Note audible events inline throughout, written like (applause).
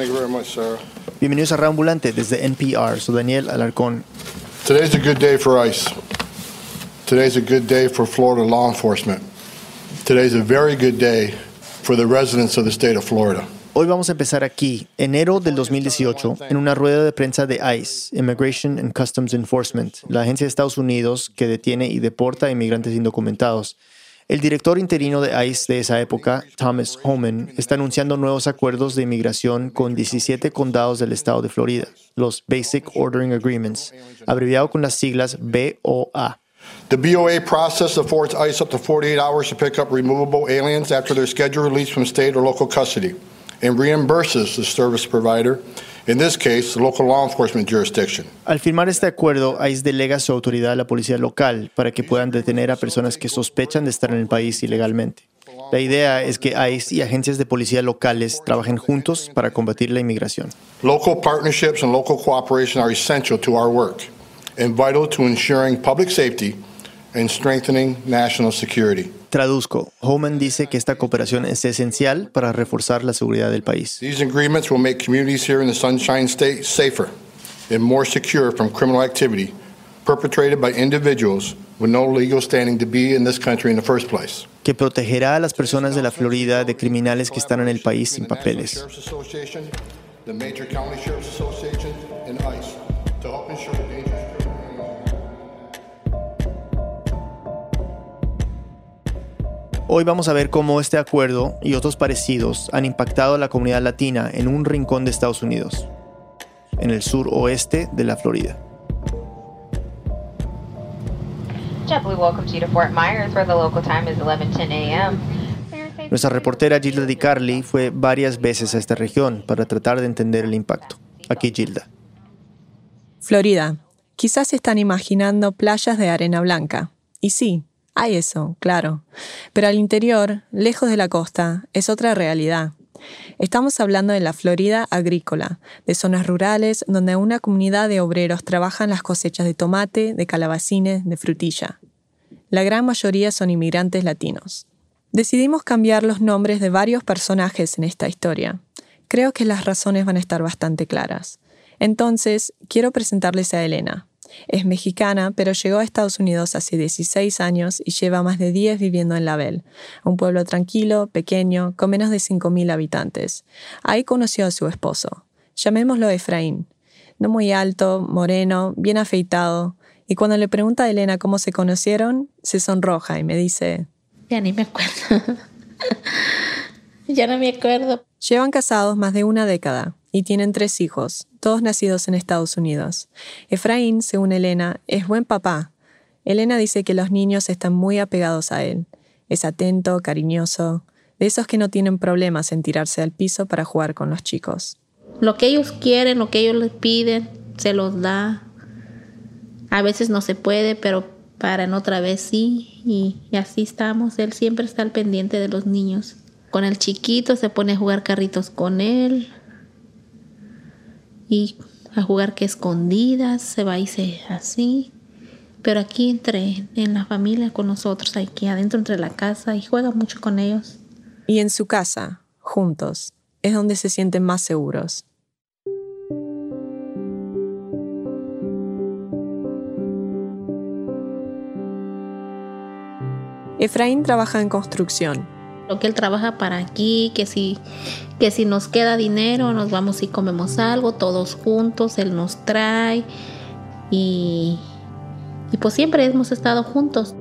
Thank you very much, Sarah. Bienvenidos a Reambulante desde NPR. Soy Daniel Alarcón. Today's a good day for ICE. Today's a good day for Florida law enforcement. Today's a very good day for the residents of the state of Florida. Hoy vamos a empezar aquí, enero del 2018, en una rueda de prensa de ICE, Immigration and Customs Enforcement, la agencia de Estados Unidos que detiene y deporta a inmigrantes indocumentados. El director interino de ICE de esa época, Thomas Homan, está anunciando nuevos acuerdos de inmigración con 17 condados del estado de Florida, los Basic Ordering Agreements, abreviado con las siglas BOA. The BOA process affords ICE up to 48 hours to pick up removable aliens after their scheduled release from state or local custody and reimburses the service provider, in this case, local law enforcement jurisdiction. Al firmar este acuerdo, ICE delega su autoridad a la policía local para que puedan detener a personas que sospechan de estar en el país ilegalmente. La idea es que ICE y agencias de policía locales trabajen juntos para combatir la inmigración. Local partnerships and local cooperation are essential to our work and vital to ensuring public safety and strengthening national security. Traduzco, Homan dice que esta cooperación es esencial para reforzar la seguridad del país. These agreements will make communities here in the Sunshine State safer and more secure from criminal activity perpetrated by individuals with no legal standing to be in this country in the first place. que protegerá a las personas de la Florida de criminales que están en el país sin papeles. Hoy vamos a ver cómo este acuerdo y otros parecidos han impactado a la comunidad latina en un rincón de Estados Unidos, en el sur oeste de la Florida. JetBlue welcomes you to Fort Myers, where the local time is 11:10 a.m. Nuestra reportera Gilda Di Carli fue varias veces a esta región para tratar de entender el impacto. Aquí Gilda. Florida. Quizás se están imaginando playas de arena blanca. Y sí, hay eso, claro. Pero al interior, lejos de la costa, es otra realidad. Estamos hablando de la Florida agrícola, de zonas rurales donde una comunidad de obreros trabajan las cosechas de tomate, de calabacines, de frutilla. La gran mayoría son inmigrantes latinos. Decidimos cambiar los nombres de varios personajes en esta historia. Creo que las razones van a estar bastante claras. Entonces, quiero presentarles a Elena. Es mexicana, pero llegó a Estados Unidos hace 16 años y lleva más de 10 viviendo en Label, un pueblo tranquilo, pequeño, con menos de 5.000 habitantes. Ahí conoció a su esposo. Llamémoslo Efraín. No muy alto, moreno, bien afeitado. Y cuando le pregunta a Elena cómo se conocieron, se sonroja y me dice, Ya ni me acuerdo. (laughs) ya no me acuerdo. Llevan casados más de una década y tienen tres hijos, todos nacidos en Estados Unidos. Efraín, según Elena, es buen papá. Elena dice que los niños están muy apegados a él. Es atento, cariñoso, de esos que no tienen problemas en tirarse al piso para jugar con los chicos. Lo que ellos quieren, lo que ellos les piden, se los da. A veces no se puede, pero para en otra vez sí. Y, y así estamos. Él siempre está al pendiente de los niños. Con el chiquito se pone a jugar carritos con él. Y a jugar que escondidas, se va y se así. Pero aquí entre, en la familia con nosotros, aquí adentro entre la casa y juega mucho con ellos. Y en su casa, juntos, es donde se sienten más seguros. Efraín trabaja en construcción. Que él trabaja para aquí, que si, que si nos queda dinero, nos vamos y comemos algo, todos juntos, él nos trae. Y, y pues siempre hemos estado juntos.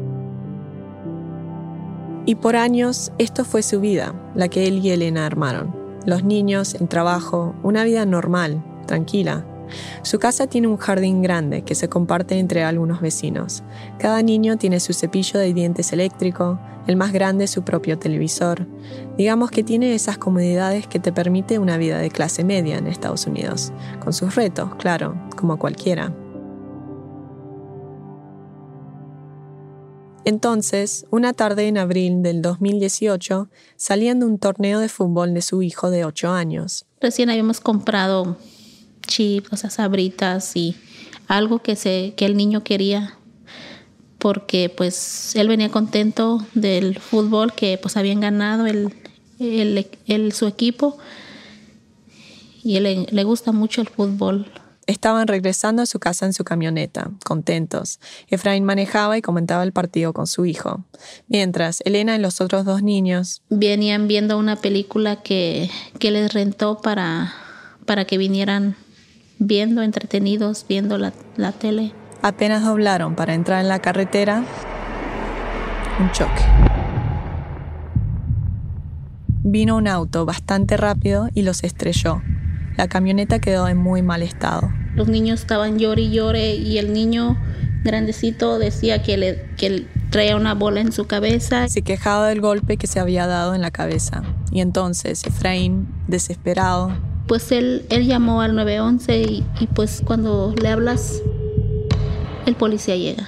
Y por años esto fue su vida, la que él y Elena armaron. Los niños, el trabajo, una vida normal, tranquila. Su casa tiene un jardín grande que se comparte entre algunos vecinos. Cada niño tiene su cepillo de dientes eléctrico, el más grande su propio televisor. Digamos que tiene esas comodidades que te permite una vida de clase media en Estados Unidos, con sus retos, claro, como cualquiera. Entonces, una tarde en abril del 2018, salían de un torneo de fútbol de su hijo de 8 años. Recién habíamos comprado chips, o sea, sabritas y algo que, se, que el niño quería porque pues él venía contento del fútbol que pues habían ganado el, el, el, su equipo y él le gusta mucho el fútbol. Estaban regresando a su casa en su camioneta, contentos. Efraín manejaba y comentaba el partido con su hijo. Mientras, Elena y los otros dos niños venían viendo una película que, que les rentó para, para que vinieran viendo, entretenidos, viendo la, la tele. Apenas doblaron para entrar en la carretera, un choque. Vino un auto bastante rápido y los estrelló. La camioneta quedó en muy mal estado. Los niños estaban llore y llore y el niño grandecito decía que le, que traía una bola en su cabeza. Se quejaba del golpe que se había dado en la cabeza. Y entonces Efraín, desesperado, pues él, él llamó al 911 y, y pues cuando le hablas, el policía llega.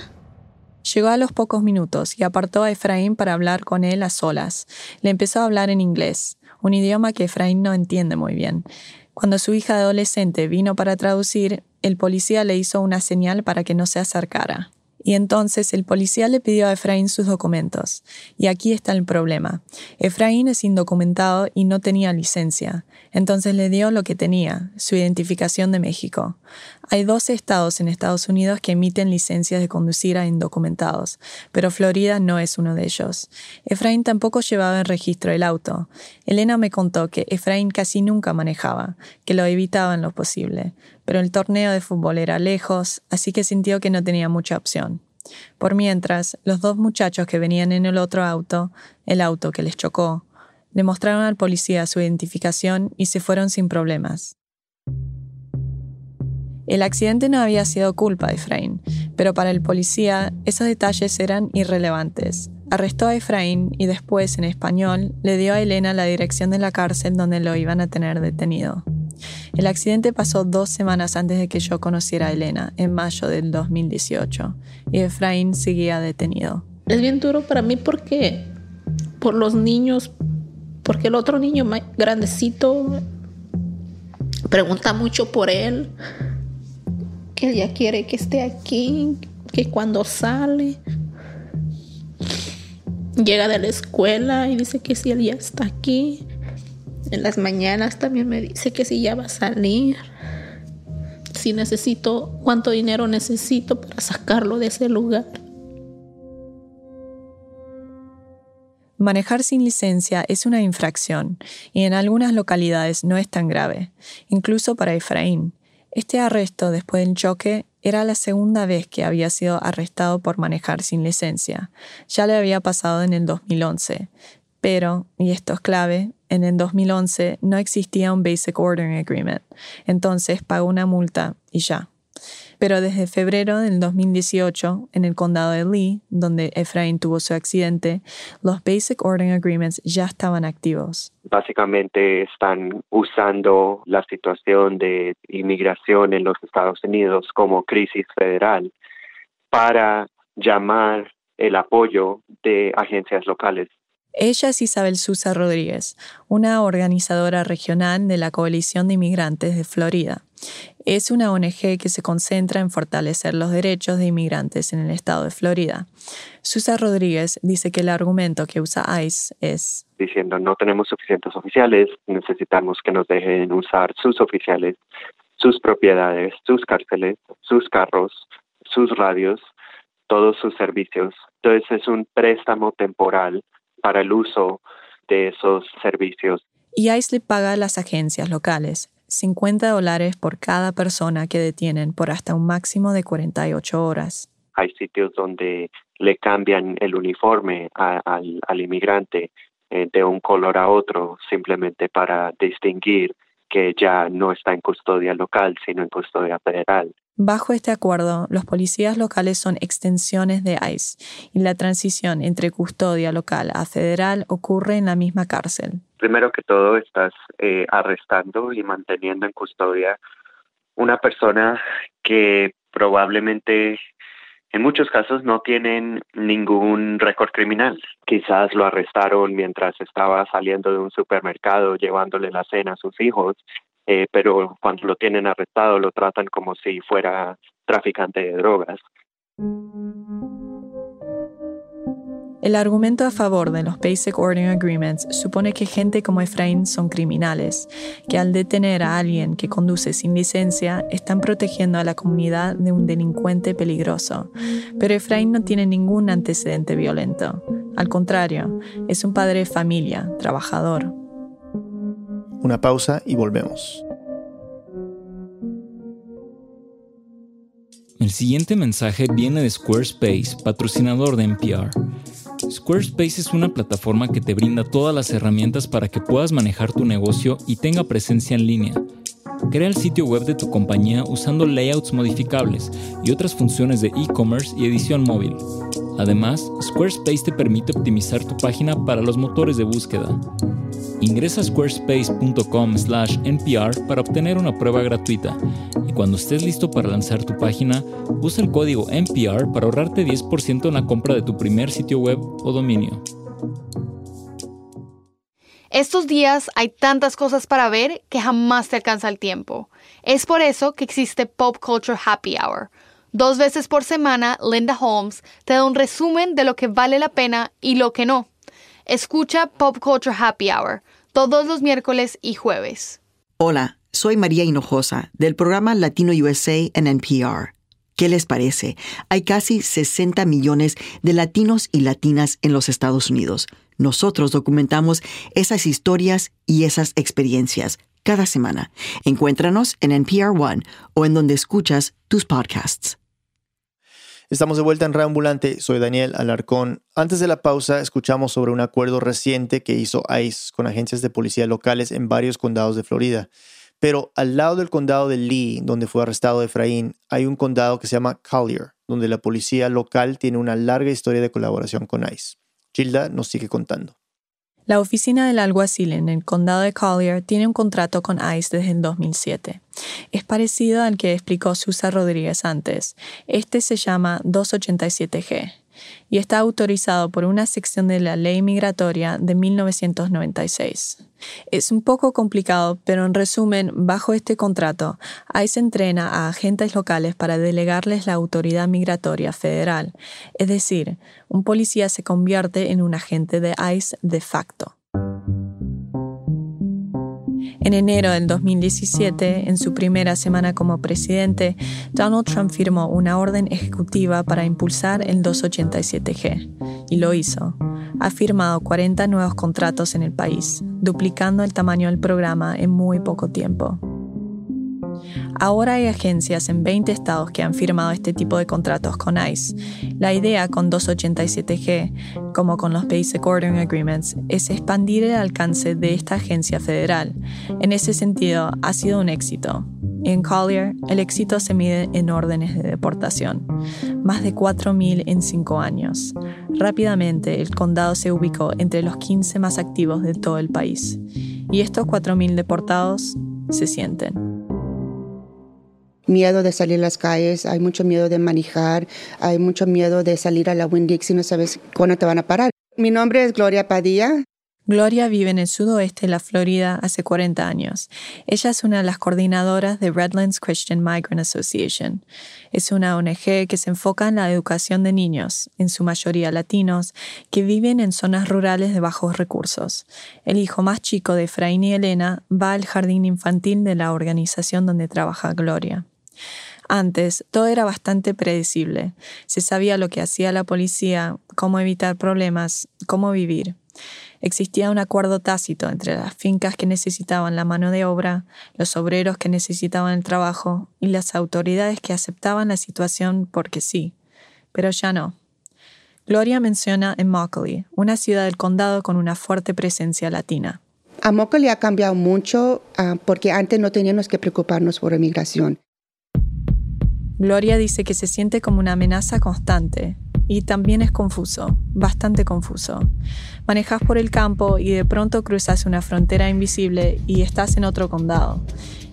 Llegó a los pocos minutos y apartó a Efraín para hablar con él a solas. Le empezó a hablar en inglés, un idioma que Efraín no entiende muy bien. Cuando su hija adolescente vino para traducir, el policía le hizo una señal para que no se acercara. Y entonces el policía le pidió a Efraín sus documentos. Y aquí está el problema. Efraín es indocumentado y no tenía licencia. Entonces le dio lo que tenía, su identificación de México. Hay 12 estados en Estados Unidos que emiten licencias de conducir a indocumentados, pero Florida no es uno de ellos. Efraín tampoco llevaba en registro el auto. Elena me contó que Efraín casi nunca manejaba, que lo evitaba en lo posible, pero el torneo de fútbol era lejos, así que sintió que no tenía mucha opción. Por mientras, los dos muchachos que venían en el otro auto, el auto que les chocó, le mostraron al policía su identificación y se fueron sin problemas. El accidente no había sido culpa de Efraín, pero para el policía esos detalles eran irrelevantes. Arrestó a Efraín y después, en español, le dio a Elena la dirección de la cárcel donde lo iban a tener detenido. El accidente pasó dos semanas antes de que yo conociera a Elena, en mayo del 2018, y Efraín seguía detenido. Es bien duro para mí porque por los niños, porque el otro niño más grandecito pregunta mucho por él, que ella quiere que esté aquí, que cuando sale llega de la escuela y dice que si él ya está aquí. En las mañanas también me dice que si ya va a salir. Si necesito, cuánto dinero necesito para sacarlo de ese lugar. Manejar sin licencia es una infracción y en algunas localidades no es tan grave, incluso para Efraín. Este arresto después del choque era la segunda vez que había sido arrestado por manejar sin licencia. Ya le había pasado en el 2011. Pero, y esto es clave, en el 2011 no existía un Basic Ordering Agreement. Entonces pagó una multa y ya. Pero desde febrero del 2018, en el condado de Lee, donde Efraín tuvo su accidente, los Basic Ordering Agreements ya estaban activos. Básicamente están usando la situación de inmigración en los Estados Unidos como crisis federal para llamar el apoyo de agencias locales ella es Isabel Susa Rodríguez, una organizadora regional de la Coalición de Inmigrantes de Florida. Es una ONG que se concentra en fortalecer los derechos de inmigrantes en el estado de Florida. Susa Rodríguez dice que el argumento que usa ICE es diciendo no tenemos suficientes oficiales, necesitamos que nos dejen usar sus oficiales, sus propiedades, sus cárceles, sus carros, sus radios, todos sus servicios. Entonces es un préstamo temporal para el uso de esos servicios. Y ICE le paga a las agencias locales 50 dólares por cada persona que detienen por hasta un máximo de 48 horas. Hay sitios donde le cambian el uniforme al, al, inmigrante eh, de un color a otro simplemente para distinguir que ya no está en custodia local, sino en custodia federal. Bajo este acuerdo, los policías locales son extensiones de ICE y la transición entre custodia local a federal ocurre en la misma cárcel. Primero que todo, estás eh, arrestando y manteniendo en custodia una persona que probablemente en muchos casos no tienen ningún récord criminal. Quizás lo arrestaron mientras estaba saliendo de un supermercado llevándole la cena a sus hijos eh, pero cuando lo tienen arrestado lo tratan como si fuera traficante de drogas. El argumento a favor de los Basic Ordering Agreements supone que gente como Efraín son criminales, que al detener a alguien que conduce sin licencia están protegiendo a la comunidad de un delincuente peligroso. Pero Efraín no tiene ningún antecedente violento. Al contrario, es un padre de familia, trabajador. Una pausa y volvemos. El siguiente mensaje viene de Squarespace, patrocinador de NPR. Squarespace es una plataforma que te brinda todas las herramientas para que puedas manejar tu negocio y tenga presencia en línea. Crea el sitio web de tu compañía usando layouts modificables y otras funciones de e-commerce y edición móvil. Además, Squarespace te permite optimizar tu página para los motores de búsqueda. Ingresa a squarespace.com/npr para obtener una prueba gratuita y cuando estés listo para lanzar tu página, usa el código NPR para ahorrarte 10% en la compra de tu primer sitio web o dominio. Estos días hay tantas cosas para ver que jamás te alcanza el tiempo. Es por eso que existe Pop Culture Happy Hour. Dos veces por semana, Linda Holmes te da un resumen de lo que vale la pena y lo que no. Escucha Pop Culture Happy Hour todos los miércoles y jueves. Hola, soy María Hinojosa del programa Latino USA en NPR. ¿Qué les parece? Hay casi 60 millones de latinos y latinas en los Estados Unidos. Nosotros documentamos esas historias y esas experiencias cada semana. Encuéntranos en NPR One o en donde escuchas tus podcasts. Estamos de vuelta en Reambulante. Soy Daniel Alarcón. Antes de la pausa, escuchamos sobre un acuerdo reciente que hizo ICE con agencias de policía locales en varios condados de Florida. Pero al lado del condado de Lee, donde fue arrestado Efraín, hay un condado que se llama Collier, donde la policía local tiene una larga historia de colaboración con ICE. Gilda nos sigue contando. La oficina del alguacil en el condado de Collier tiene un contrato con ICE desde el 2007. Es parecido al que explicó Susa Rodríguez antes. Este se llama 287G y está autorizado por una sección de la ley migratoria de 1996. Es un poco complicado, pero en resumen, bajo este contrato, ICE entrena a agentes locales para delegarles la autoridad migratoria federal, es decir, un policía se convierte en un agente de ICE de facto. En enero del 2017, en su primera semana como presidente, Donald Trump firmó una orden ejecutiva para impulsar el 287G, y lo hizo. Ha firmado 40 nuevos contratos en el país, duplicando el tamaño del programa en muy poco tiempo. Ahora hay agencias en 20 estados que han firmado este tipo de contratos con ICE. La idea con 287G, como con los Basic Ordering Agreements, es expandir el alcance de esta agencia federal. En ese sentido, ha sido un éxito. En Collier, el éxito se mide en órdenes de deportación, más de 4.000 en 5 años. Rápidamente, el condado se ubicó entre los 15 más activos de todo el país. Y estos 4.000 deportados se sienten miedo de salir a las calles, hay mucho miedo de manejar, hay mucho miedo de salir a la Winn-Dixie si no sabes cuándo te van a parar. Mi nombre es Gloria Padilla. Gloria vive en el sudoeste de la Florida hace 40 años. Ella es una de las coordinadoras de Redlands Christian Migrant Association. Es una ONG que se enfoca en la educación de niños, en su mayoría latinos, que viven en zonas rurales de bajos recursos. El hijo más chico de Efraín y Elena va al jardín infantil de la organización donde trabaja Gloria. Antes, todo era bastante predecible. Se sabía lo que hacía la policía, cómo evitar problemas, cómo vivir. Existía un acuerdo tácito entre las fincas que necesitaban la mano de obra, los obreros que necesitaban el trabajo y las autoridades que aceptaban la situación porque sí. Pero ya no. Gloria menciona Immokalee, una ciudad del condado con una fuerte presencia latina. Immokalee ha cambiado mucho ah, porque antes no teníamos que preocuparnos por inmigración. Gloria dice que se siente como una amenaza constante y también es confuso, bastante confuso. Manejas por el campo y de pronto cruzas una frontera invisible y estás en otro condado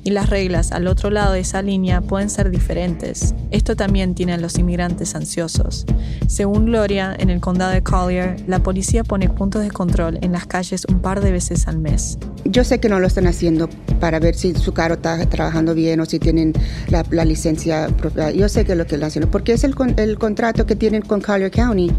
y las reglas al otro lado de esa línea pueden ser diferentes. Esto también tiene a los inmigrantes ansiosos. Según Gloria, en el condado de Collier, la policía pone puntos de control en las calles un par de veces al mes. Yo sé que no lo están haciendo para ver si su carro está trabajando bien o si tienen la, licencia propia. Yo sé que es lo que están haciendo, porque es el, el contrato que tienen con Collier County.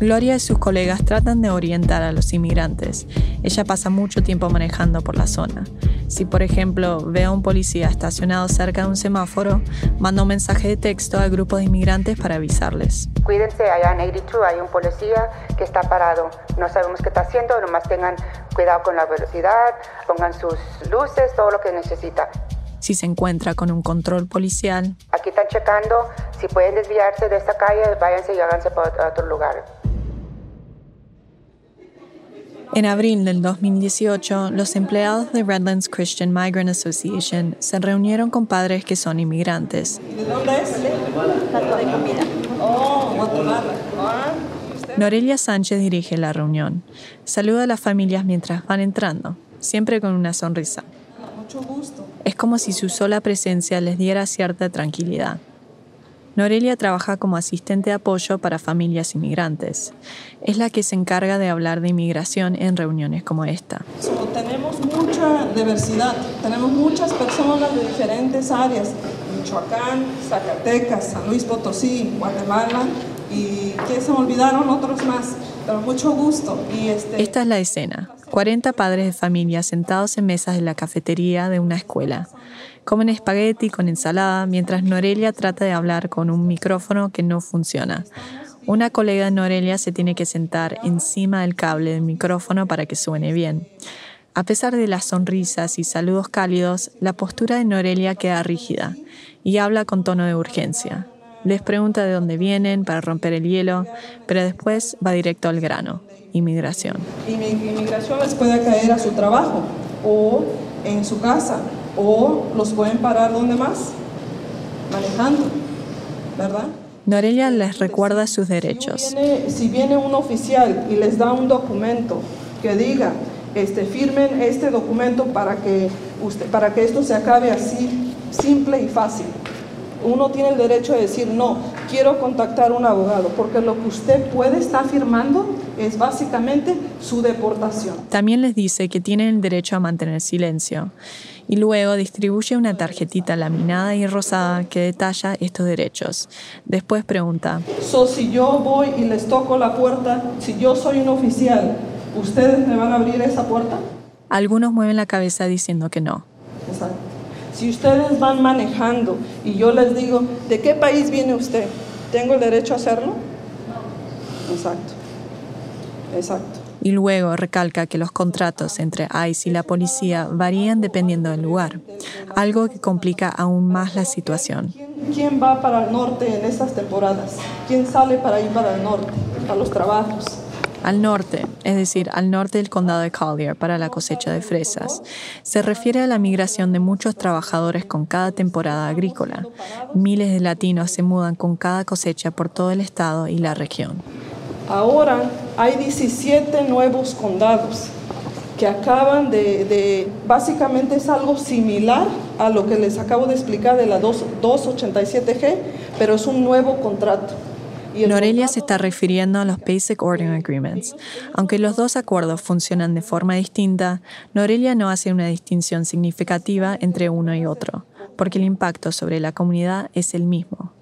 Gloria y sus colegas tratan de orientar a los inmigrantes. Ella pasa mucho tiempo manejando por la zona. Si, por ejemplo, ve a un policía estacionado cerca de un semáforo, manda un mensaje de texto al grupo de inmigrantes para avisarles. Cuídense, allá en 82 hay un policía que está parado. No sabemos qué está haciendo, nomás tengan cuidado con la velocidad, pongan sus luces, todo lo que necesita. Si se encuentra con un control policial. Aquí están checando, si pueden desviarse de esta calle, váyanse y háganse para otro lugar. En abril del 2018, los empleados de Redlands Christian Migrant Association se reunieron con padres que son inmigrantes. ¿De dónde es? Plato de comida. Oh. Norelia Sánchez dirige la reunión. Saluda a las familias mientras van entrando, siempre con una sonrisa. Mucho gusto. Es como si su sola presencia les diera cierta tranquilidad. Norelia trabaja como asistente de apoyo para familias inmigrantes. Es la que se encarga de hablar de inmigración en reuniones como esta. tenemos mucha diversidad, tenemos muchas personas de diferentes áreas, Michoacán, Zacatecas, San Luis Potosí, Guatemala y que se me olvidaron otros más, pero mucho gusto. Y este... Esta es la escena. 40 padres de familia sentados en mesas de la cafetería de una escuela. Comen espagueti con ensalada mientras Norelia trata de hablar con un micrófono que no funciona. Una colega de Norelia se tiene que sentar encima del cable del micrófono para que suene bien. A pesar de las sonrisas y saludos cálidos, la postura de Norelia queda rígida y habla con tono de urgencia. Les pregunta de dónde vienen para romper el hielo, pero después va directo al grano, inmigración. Inmigración les puede caer a su trabajo o en su casa o los pueden parar donde más, manejando, ¿verdad? Norelia les recuerda sus derechos. Si viene, un oficial y les da un documento que diga, este, firmen este documento para que, usted, para que esto se acabe así, simple y fácil. Uno tiene el derecho de decir, no, quiero contactar a un abogado, porque lo que usted puede estar firmando es básicamente su deportación. También les dice que tienen el derecho a mantener silencio y luego distribuye una tarjetita laminada y rosada que detalla estos derechos. Después pregunta, so, si yo voy y les toco la puerta, si yo soy un oficial, ¿ustedes me van a abrir esa puerta? Algunos mueven la cabeza diciendo que no. Exacto. Si ustedes van manejando y yo les digo, ¿de qué país viene usted? ¿Tengo el derecho a hacerlo? Exacto. Exacto y luego recalca que los contratos entre ICE y la policía varían dependiendo del lugar, algo que complica aún más la situación. ¿Quién va para el norte en estas temporadas? ¿Quién sale para ir para el norte, a los trabajos? Al norte, es decir, al norte del condado de Collier para la cosecha de fresas. Se refiere a la migración de muchos trabajadores con cada temporada agrícola. Miles de latinos se mudan con cada cosecha por todo el estado y la región. Ahora hay 17 nuevos condados que acaban de, básicamente es algo similar a lo que les acabo de explicar de la 287G, pero es un nuevo contrato. Norelia se está refiriendo a los Basic Ordering Agreements. Aunque los dos acuerdos funcionan de forma distinta, Norelia no hace una distinción significativa entre uno y otro, porque el impacto sobre la comunidad es el mismo.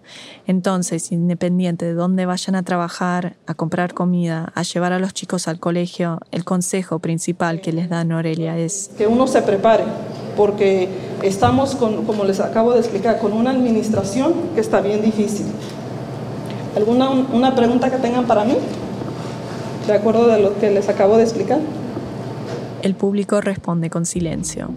Entonces, independiente de dónde vayan a trabajar, a comprar comida, a llevar a los chicos al colegio, el consejo principal que les da Norelia es que uno se prepare, porque estamos, como les acabo de explicar, con una administración que está bien difícil. ¿Alguna una pregunta que tengan para mí? De acuerdo de lo que les acabo de explicar. El público responde con silencio.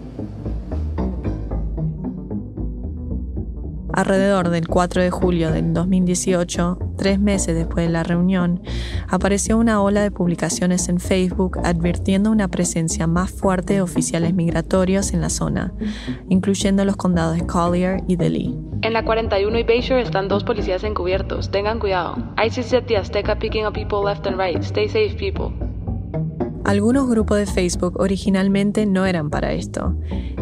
Alrededor del 4 de julio del 2018, tres meses después de la reunión, apareció una ola de publicaciones en Facebook advirtiendo una presencia más fuerte de oficiales migratorios en la zona, incluyendo los condados de Collier y de. En la 41 y Bayshore están dos policías encubiertos. Tengan cuidado. At the Azteca picking up people left and right. Stay safe, people. Algunos grupos de Facebook originalmente no eran para esto.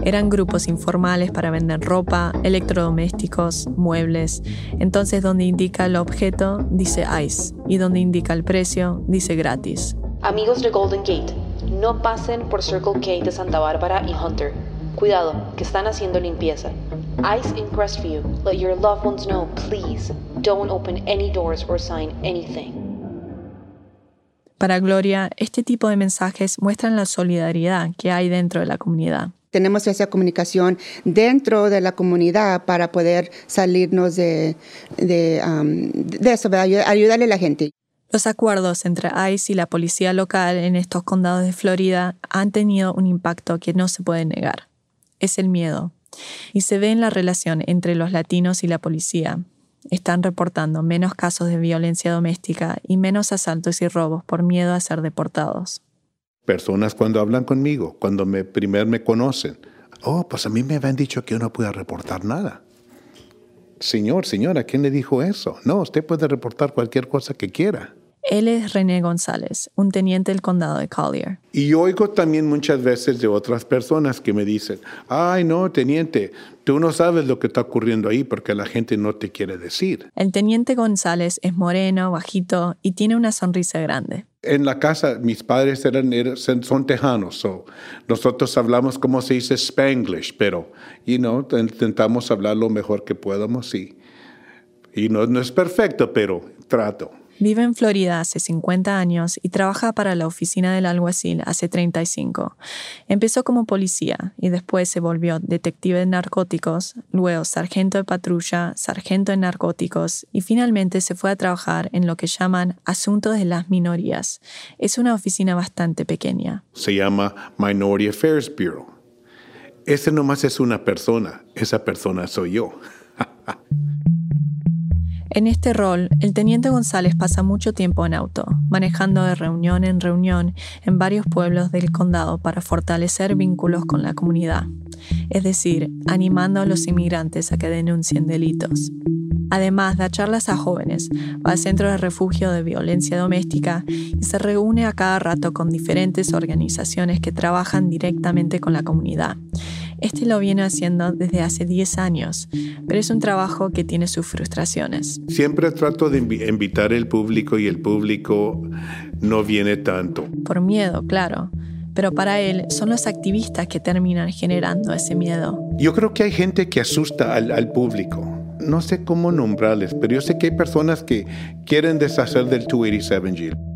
Eran grupos informales para vender ropa, electrodomésticos, muebles. Entonces donde indica el objeto dice ICE y donde indica el precio dice gratis. Amigos de Golden Gate, no pasen por Circle K de Santa Bárbara y Hunter. Cuidado, que están haciendo limpieza. ICE in Crestview, let your loved ones know, please. Don't open any doors or sign anything. Para Gloria, este tipo de mensajes muestran la solidaridad que hay dentro de la comunidad. Tenemos esa comunicación dentro de la comunidad para poder salirnos de, de, um, de eso, ayudarle a la gente. Los acuerdos entre ICE y la policía local en estos condados de Florida han tenido un impacto que no se puede negar. Es el miedo. Y se ve en la relación entre los latinos y la policía, están reportando menos casos de violencia doméstica y menos asaltos y robos por miedo a ser deportados. Personas cuando hablan conmigo, cuando me, primero me conocen, oh, pues a mí me habían dicho que yo no podía reportar nada. Señor, señora, ¿quién le dijo eso? No, usted puede reportar cualquier cosa que quiera. Él es René González, un teniente del condado de Collier. Y oigo también muchas veces de otras personas que me dicen, ay no, teniente, tú no sabes lo que está ocurriendo ahí porque la gente no te quiere decir. El teniente González es moreno, bajito y tiene una sonrisa grande. En la casa, mis padres eran, son tejanos, so nosotros hablamos como se dice Spanglish, pero you know, intentamos hablar lo mejor que podamos, sí. Y no, no es perfecto, pero trato. Vive en Florida hace 50 años y trabaja para la oficina del alguacil hace 35. Empezó como policía y después se volvió detective de narcóticos, luego sargento de patrulla, sargento de narcóticos y finalmente se fue a trabajar en lo que llaman asuntos de las minorías. Es una oficina bastante pequeña. Se llama Minority Affairs Bureau. Ese nomás es una persona, esa persona soy yo. (laughs) En este rol, el teniente González pasa mucho tiempo en auto, manejando de reunión en reunión en varios pueblos del condado para fortalecer vínculos con la comunidad, es decir, animando a los inmigrantes a que denuncien delitos. Además, da charlas a jóvenes, va al centro de refugio de violencia doméstica y se reúne a cada rato con diferentes organizaciones que trabajan directamente con la comunidad este lo viene haciendo desde hace 10 años, pero es un trabajo que tiene sus frustraciones. Siempre trato de invitar al público y el público no viene tanto. Por miedo, claro. Pero para él son los activistas que terminan generando ese miedo. Yo creo que hay gente que asusta al, al público no sé cómo nombrarles, pero yo sé que hay personas que quieren deshacer del 287G.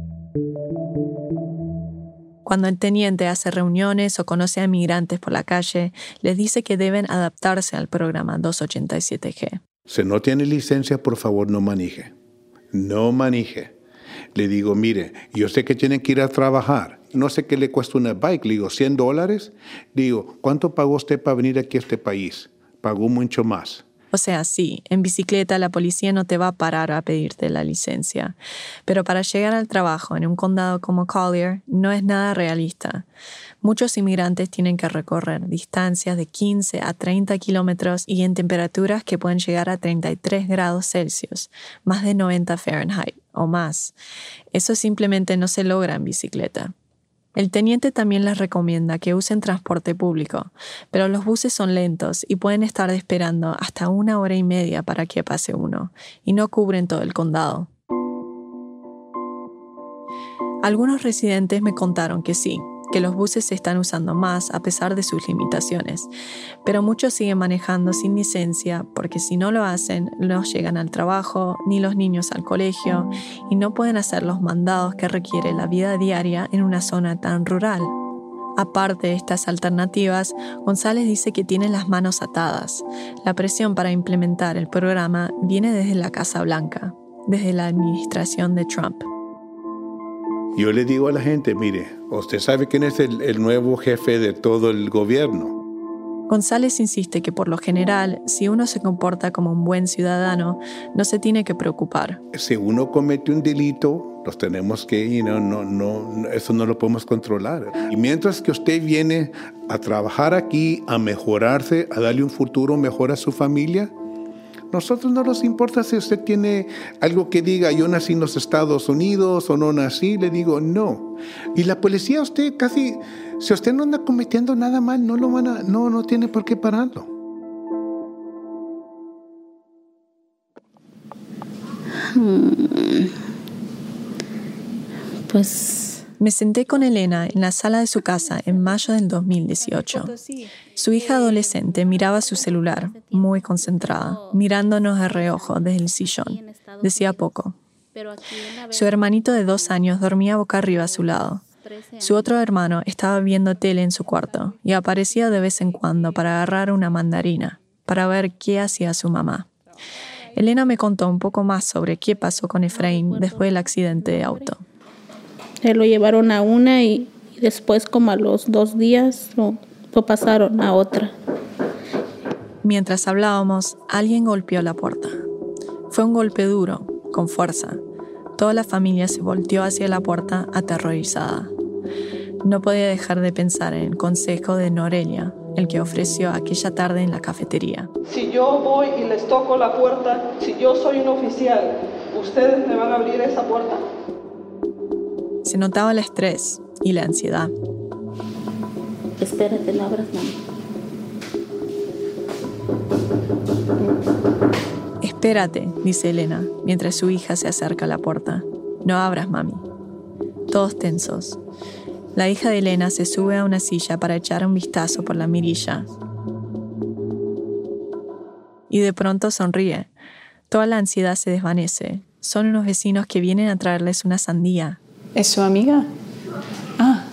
Cuando el teniente hace reuniones o conoce a migrantes por la calle, les dice que deben adaptarse al programa 287G. Si no tiene licencia, por favor no maneje. No maneje. Le digo, mire, yo sé que tienen que ir a trabajar. No sé qué le cuesta una bike. Le digo, 100 dólares. Digo, ¿cuánto pagó usted para venir aquí a este país? Pagó mucho más. O sea, sí, en bicicleta la policía no te va a parar a pedirte la licencia, pero para llegar al trabajo en un condado como Collier no es nada realista. Muchos inmigrantes tienen que recorrer distancias de 15 a 30 kilómetros y en temperaturas que pueden llegar a 33 grados Celsius, más de 90 Fahrenheit o más. Eso simplemente no se logra en bicicleta. El teniente también les recomienda que usen transporte público, pero los buses son lentos y pueden estar esperando hasta una hora y media para que pase uno, y no cubren todo el condado. Algunos residentes me contaron que sí, que los buses se están usando más a pesar de sus limitaciones, pero muchos siguen manejando sin licencia porque si no lo hacen no llegan al trabajo ni los niños al colegio y no pueden hacer los mandados que requiere la vida diaria en una zona tan rural. Aparte de estas alternativas, González dice que tiene las manos atadas. La presión para implementar el programa viene desde la Casa Blanca, desde la administración de Trump. Yo le digo a la gente, mire, usted sabe quién es el, nuevo jefe de todo el gobierno. González insiste que por lo general, si uno se comporta como un buen ciudadano, no se tiene que preocupar. Si uno comete un delito, los tenemos que, no, no, no, eso no lo podemos controlar. Y mientras que usted viene a trabajar aquí, a mejorarse, a darle un futuro mejor a su familia, nosotros no nos importa si usted tiene algo que diga, yo nací en los Estados Unidos o no nací, le digo no. Y la policía, usted casi, si usted no anda cometiendo nada mal, no lo van a, no, no tiene por qué pararlo. Hmm. Pues me senté con Elena en la sala de su casa en mayo del 2018. Su hija adolescente miraba su celular, muy concentrada, mirándonos de reojo desde el sillón. Decía poco. Su hermanito de dos años dormía boca arriba a su lado. Su otro hermano estaba viendo tele en su cuarto y aparecía de vez en cuando para agarrar una mandarina, para ver qué hacía su mamá. Elena me contó un poco más sobre qué pasó con Efraín después del accidente de auto. Se lo llevaron a una y, después como a los dos días lo, lo pasaron a otra. Mientras hablábamos, alguien golpeó la puerta. Fue un golpe duro, con fuerza. Toda la familia se volteó hacia la puerta aterrorizada. No podía dejar de pensar en el consejo de Norelia, el que ofreció aquella tarde en la cafetería. Si yo voy y les toco la puerta, si yo soy un oficial, ¿ustedes me van a abrir esa puerta? Se notaba el estrés y la ansiedad. Espérate, no abras mami. Espérate, dice Elena, mientras su hija se acerca a la puerta. No abras, mami. Todos tensos. La hija de Elena se sube a una silla para echar un vistazo por la mirilla. Y de pronto sonríe. Toda la ansiedad se desvanece. Son unos vecinos que vienen a traerles una sandía. ¿Es su amiga? Ah.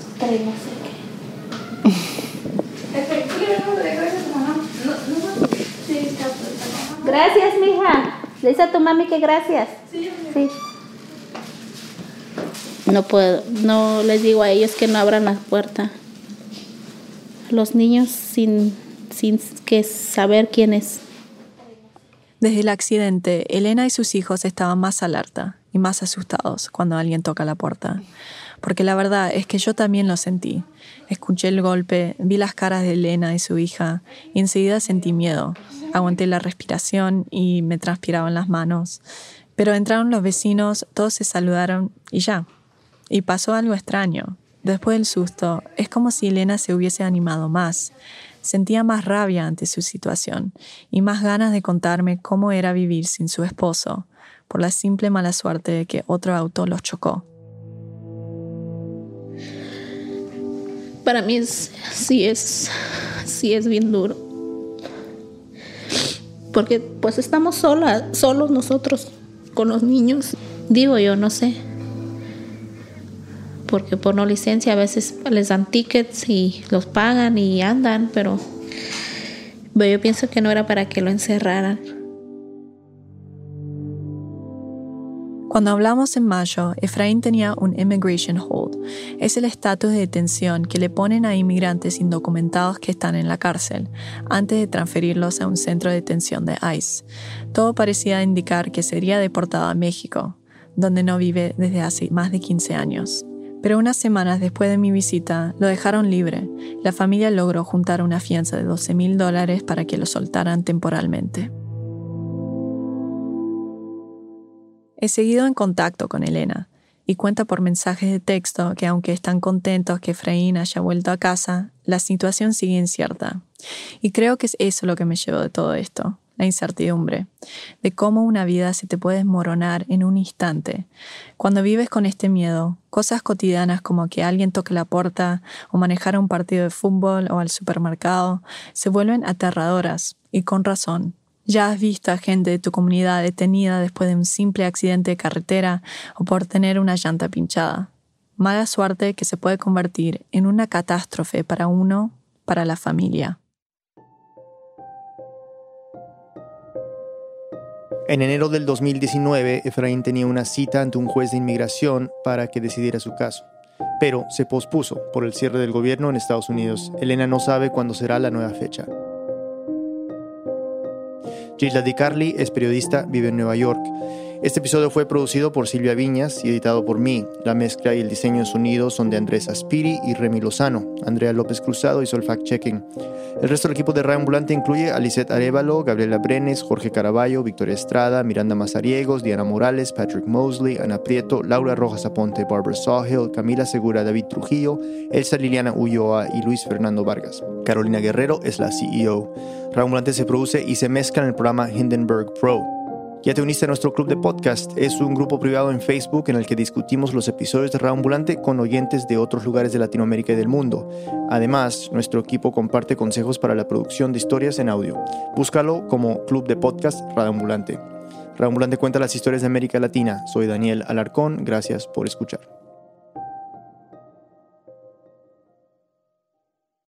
Gracias, mija. Le dice a tu mami que gracias. Sí. No puedo, no les digo a ellos que no abran la puerta. Los niños sin, sin que saber quién es. Desde el accidente, Elena y sus hijos estaban más alerta más asustados cuando alguien toca la puerta. Porque la verdad es que yo también lo sentí. Escuché el golpe, vi las caras de Elena y su hija y enseguida sentí miedo. Aguanté la respiración y me transpiraban las manos. Pero entraron los vecinos, todos se saludaron y ya, y pasó algo extraño. Después del susto, es como si Elena se hubiese animado más. Sentía más rabia ante su situación y más ganas de contarme cómo era vivir sin su esposo, por la simple mala suerte de que otro auto los chocó. Para mí es, sí es, sí es bien duro. Porque pues estamos solas, solos nosotros con los niños. Digo yo, no sé porque por no licencia a veces les dan tickets y los pagan y andan, pero yo pienso que no era para que lo encerraran. Cuando hablamos en mayo, Efraín tenía un Immigration Hold. Es el estatus de detención que le ponen a inmigrantes indocumentados que están en la cárcel, antes de transferirlos a un centro de detención de ICE. Todo parecía indicar que sería deportado a México, donde no vive desde hace más de 15 años. Pero unas semanas después de mi visita, lo dejaron libre. La familia logró juntar una fianza de 12 mil dólares para que lo soltaran temporalmente. He seguido en contacto con Elena y cuenta por mensajes de texto que aunque están contentos que Efraín haya vuelto a casa, la situación sigue incierta. Y creo que es eso lo que me llevó de todo esto la incertidumbre, de cómo una vida se te puede desmoronar en un instante. Cuando vives con este miedo, cosas cotidianas como que alguien toque la puerta o manejar un partido de fútbol o al supermercado se vuelven aterradoras y con razón. Ya has visto a gente de tu comunidad detenida después de un simple accidente de carretera o por tener una llanta pinchada. Mala suerte que se puede convertir en una catástrofe para uno, para la familia. En enero del 2019, Efraín tenía una cita ante un juez de inmigración para que decidiera su caso, pero se pospuso por el cierre del gobierno en Estados Unidos. Elena no sabe cuándo será la nueva fecha. Gisla Di Carli es periodista, vive en Nueva York. Este episodio fue producido por Silvia Viñas y editado por mí. La mezcla y el diseño de sonido son de Andrés Aspiri y Remy Lozano. Andrea López Cruzado hizo el fact-checking. El resto del equipo de Radio Ambulante incluye a Lisette Arevalo, Gabriela Brenes, Jorge Caraballo, Victoria Estrada, Miranda Mazariegos, Diana Morales, Patrick Mosley, Ana Prieto, Laura Rojas Aponte, Barbara Sawhill, Camila Segura, David Trujillo, Elsa Liliana Ulloa y Luis Fernando Vargas. Carolina Guerrero es la CEO. Radio Ambulante se produce y se mezcla en el programa Hindenburg Pro. Ya te uniste a nuestro club de podcast. Es un grupo privado en Facebook en el que discutimos los episodios de Radio Ambulante con oyentes de otros lugares de Latinoamérica y del mundo. Además, nuestro equipo comparte consejos para la producción de historias en audio. Búscalo como Club de Podcast Radio Ambulante. Reambulante cuenta las historias de América Latina. Soy Daniel Alarcón. Gracias por escuchar.